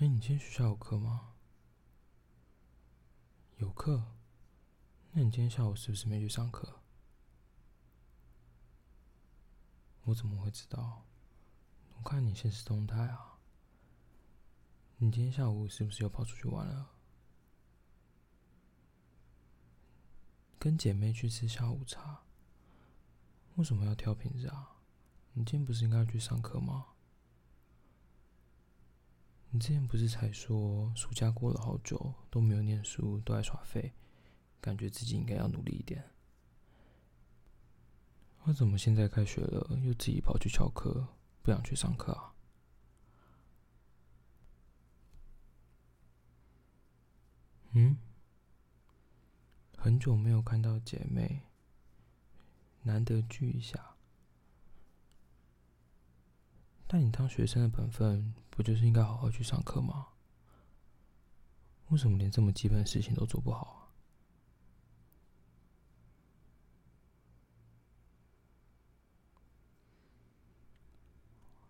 哎，你今天学校有课吗？有课？那你今天下午是不是没去上课？我怎么会知道？我看你现实动态啊。你今天下午是不是又跑出去玩了？跟姐妹去吃下午茶？为什么要挑平日啊？你今天不是应该去上课吗？你之前不是才说暑假过了好久都没有念书，都在耍废，感觉自己应该要努力一点。我怎么现在开学了又自己跑去翘课，不想去上课啊？嗯？很久没有看到姐妹，难得聚一下。但你当学生的本分，不就是应该好好去上课吗？为什么连这么基本的事情都做不好啊？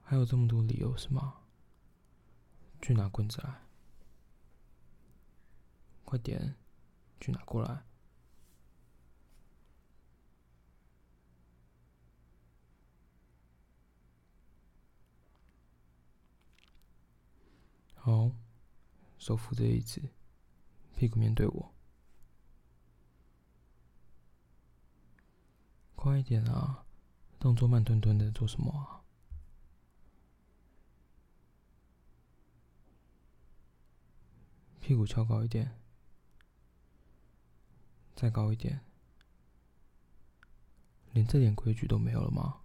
还有这么多理由是吗？去拿棍子来！快点，去拿过来！好，手扶着椅子，屁股面对我。快一点啊！动作慢吞吞的做什么啊？屁股翘高一点，再高一点，连这点规矩都没有了吗？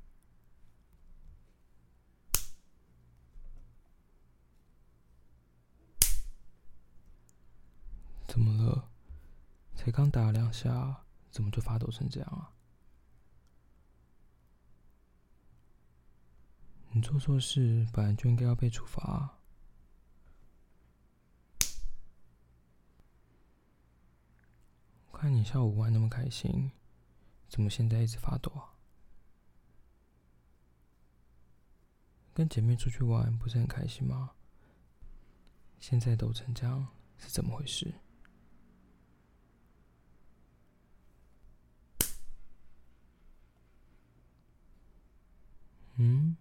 怎么了？才刚打了两下，怎么就发抖成这样啊？你做错事，本来就应该要被处罚啊。看你下午玩那么开心，怎么现在一直发抖啊？跟姐妹出去玩不是很开心吗？现在抖成这样，是怎么回事？嗯，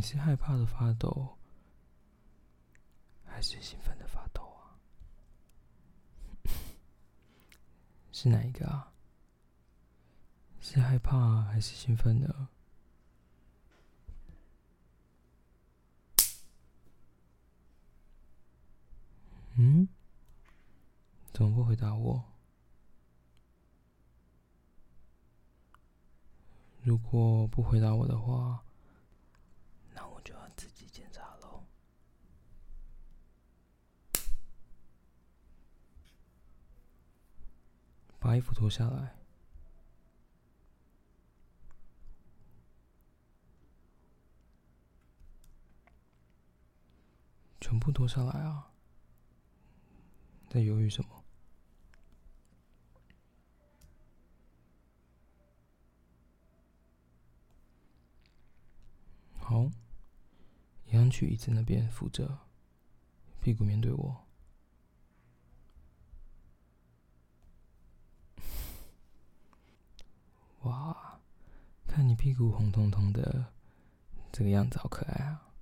你是害怕的发抖，还是兴奋的发抖啊？是哪一个啊？是害怕还是兴奋呢？嗯？怎么不回答我？如果不回答我的话，那我就要自己检查喽。把衣服脱下来，全部脱下来啊！在犹豫什么？好，一样去椅子那边扶着，屁股面对我。哇，看你屁股红彤彤的，这个样子好可爱啊！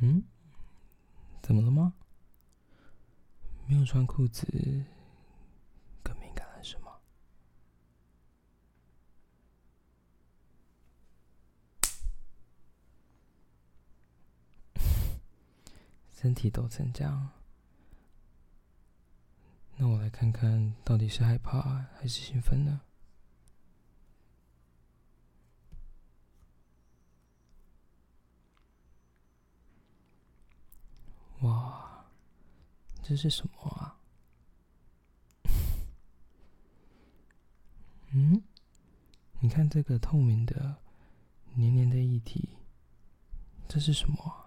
嗯？怎么了吗？没有穿裤子。更敏感了是吗 身体抖成这样，那我来看看到底是害怕还是兴奋呢？哇，这是什么啊？嗯，你看这个透明的、黏黏的液体，这是什么？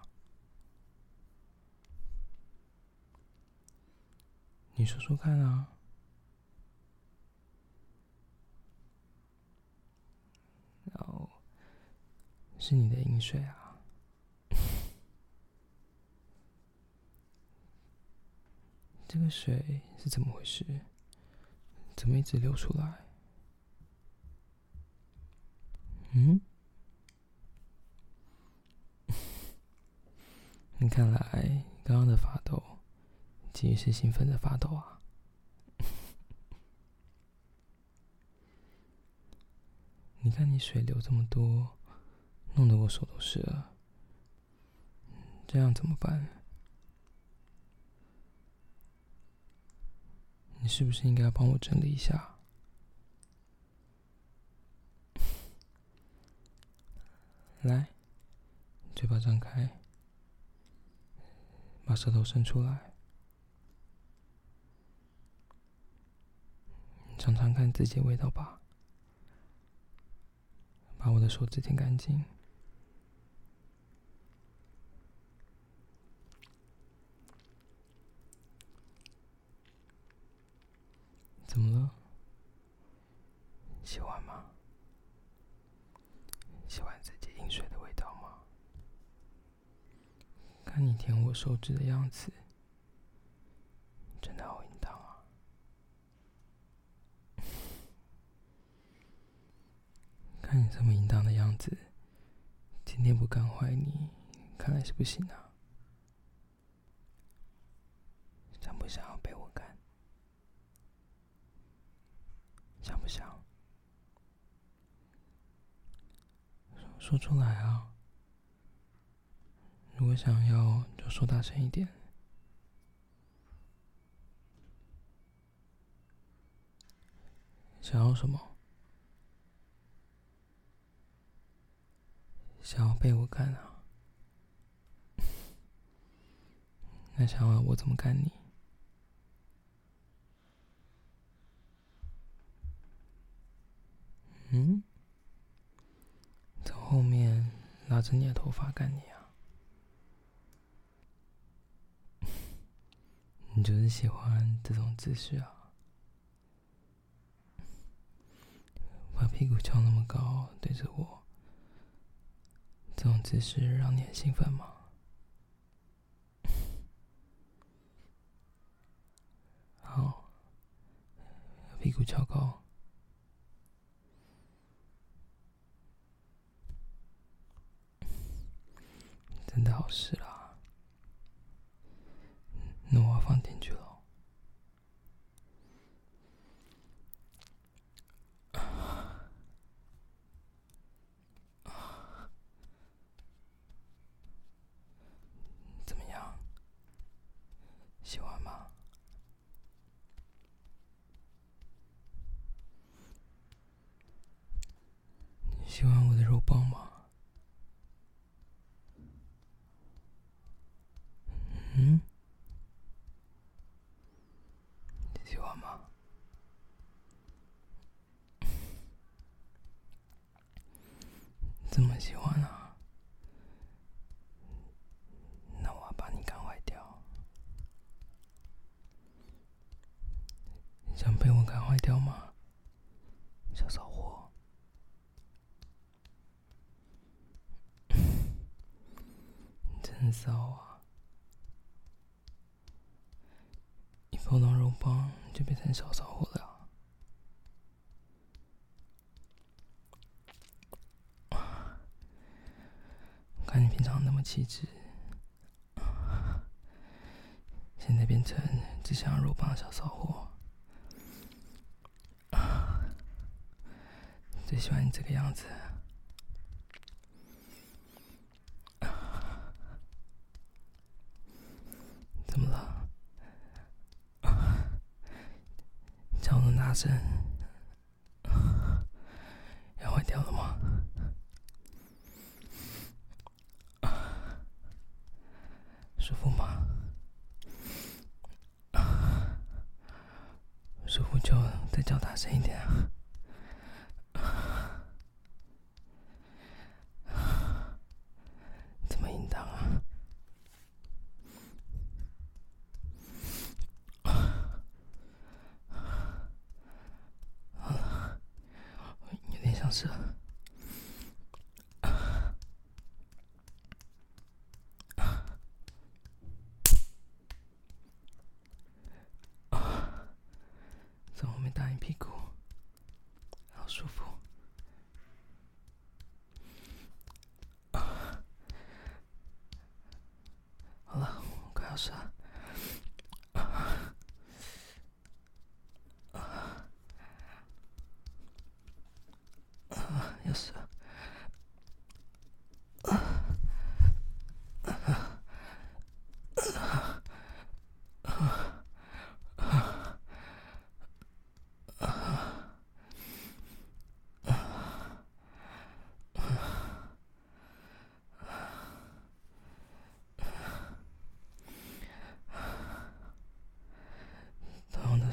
你说说看啊！哦，是你的饮水啊！这个水是怎么回事？怎么一直流出来？嗯？你看来刚刚的发抖，其实是兴奋的发抖啊！你看你水流这么多，弄得我手都湿了，这样怎么办？你是不是应该要帮我整理一下？来，嘴巴张开，把舌头伸出来，尝尝看自己的味道吧。把我的手指舔干净。怎么了？喜欢吗？喜欢自己饮水的味道吗？看你舔我手指的样子，真的好淫荡啊！看你这么淫荡的样子，今天不干坏你，看来是不行啊。想不想要被我干？想不想？说，说出来啊！如果想要，就说大声一点。想要什么？想要被我干啊？那想要我怎么干你？嗯，从后面拉着你的头发干你啊？你就是喜欢这种姿势啊？把屁股翘那么高对着我，这种姿势让你很兴奋吗？好，屁股翘高。真的好湿啦，那我放点去了。怎么样？喜欢吗？你喜欢我的肉棒吗？嗯，喜欢吗？这么喜欢啊？那我要把你干坏掉。想被我干坏掉吗？小骚货。真骚啊！一碰到肉棒就变成小骚货了。看你平常那么气质，现在变成只想要肉棒的小骚货。最喜欢你这个样子。怎么了？叫我大声，要坏掉了吗？舒服吗？舒服就再叫大声一点啊。怎么隐藏啊？啊啊有点想射打你屁股！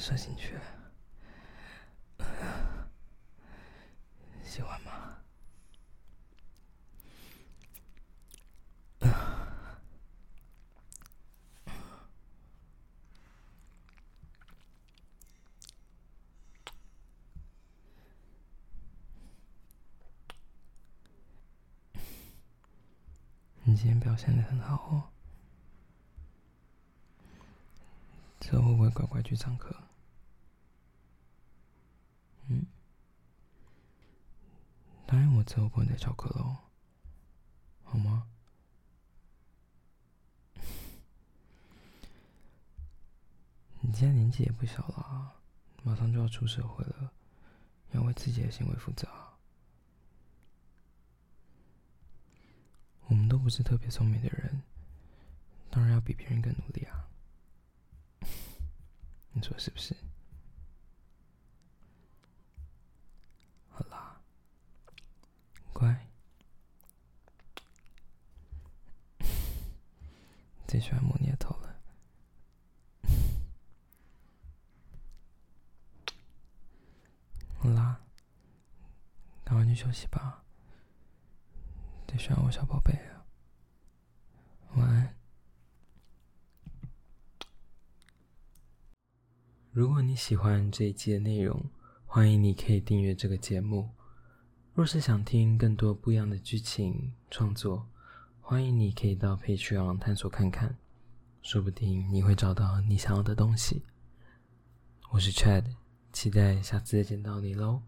射进去，喜欢吗？你今天表现得很好哦，之后会不会乖乖去上课？嗯，答应我之后不能再翘课了，好吗？你现在年纪也不小了，马上就要出社会了，要为自己的行为负责。我们都不是特别聪明的人，当然要比别人更努力啊！你说是不是？乖，最喜欢摸你的头了。好啦，赶快去休息吧。最喜欢我小宝贝了。晚安。如果你喜欢这一期的内容，欢迎你可以订阅这个节目。若是想听更多不一样的剧情创作，欢迎你可以到 Patreon 探索看看，说不定你会找到你想要的东西。我是 Chad，期待下次再见到你喽，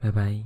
拜拜。